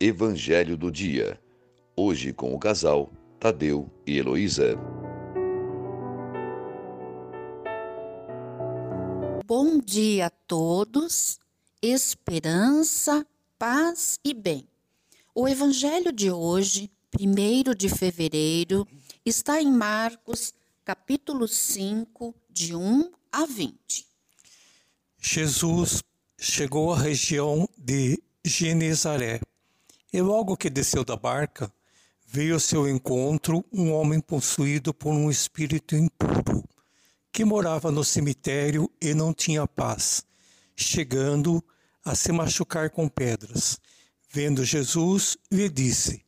Evangelho do Dia. Hoje com o casal Tadeu e Heloísa. Bom dia a todos, esperança, paz e bem. O Evangelho de hoje, 1 de fevereiro, está em Marcos, capítulo 5, de 1 a 20. Jesus chegou à região de Genezaré e logo que desceu da barca, veio ao seu encontro um homem possuído por um espírito impuro, que morava no cemitério e não tinha paz, chegando a se machucar com pedras. Vendo Jesus, lhe disse: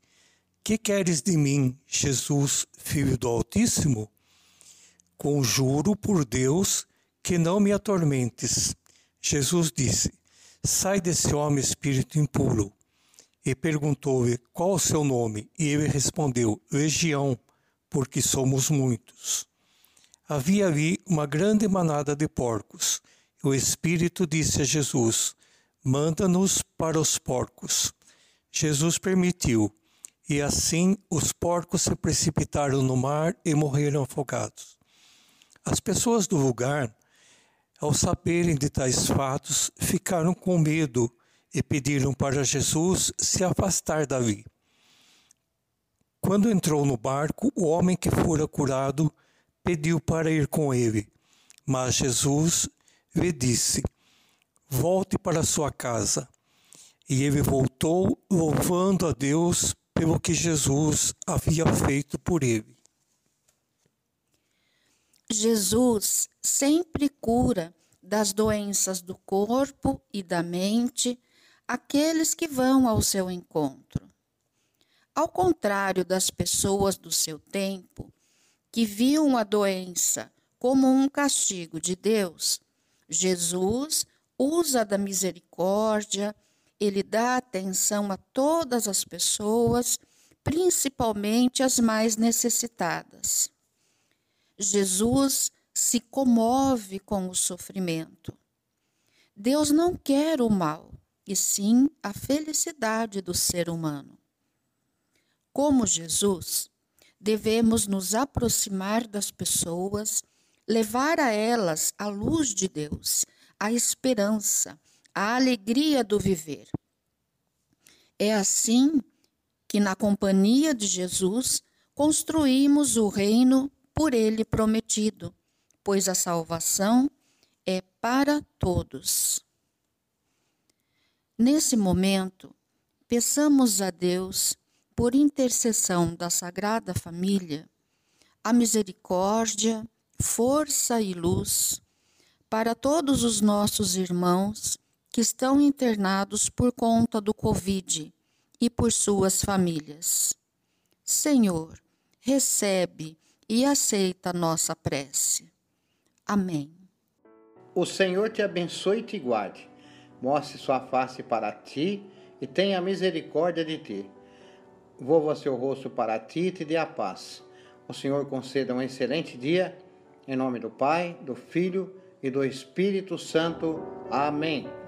Que queres de mim, Jesus, filho do Altíssimo? Conjuro por Deus que não me atormentes. Jesus disse: Sai desse homem espírito impuro e perguntou-lhe qual o seu nome, e ele respondeu: Legião, porque somos muitos. Havia ali uma grande manada de porcos. O Espírito disse a Jesus: Manda-nos para os porcos. Jesus permitiu, e assim os porcos se precipitaram no mar e morreram afogados. As pessoas do lugar, ao saberem de tais fatos, ficaram com medo e pediram para Jesus se afastar dali. Quando entrou no barco, o homem que fora curado pediu para ir com ele. Mas Jesus lhe disse: Volte para sua casa. E ele voltou, louvando a Deus pelo que Jesus havia feito por ele. Jesus sempre cura das doenças do corpo e da mente aqueles que vão ao seu encontro. Ao contrário das pessoas do seu tempo, que viam a doença como um castigo de Deus, Jesus usa da misericórdia, ele dá atenção a todas as pessoas, principalmente as mais necessitadas. Jesus se comove com o sofrimento. Deus não quer o mal, e sim a felicidade do ser humano. Como Jesus, devemos nos aproximar das pessoas, levar a elas a luz de Deus, a esperança, a alegria do viver. É assim que, na companhia de Jesus, construímos o reino por ele prometido, pois a salvação é para todos. Nesse momento, peçamos a Deus, por intercessão da Sagrada Família, a misericórdia, força e luz para todos os nossos irmãos que estão internados por conta do Covid e por suas famílias. Senhor, recebe e aceita nossa prece. Amém. O Senhor te abençoe e te guarde mostre sua face para ti e tenha misericórdia de ti. Volva seu rosto para ti e te dê a paz. O Senhor conceda um excelente dia, em nome do Pai, do Filho e do Espírito Santo. Amém.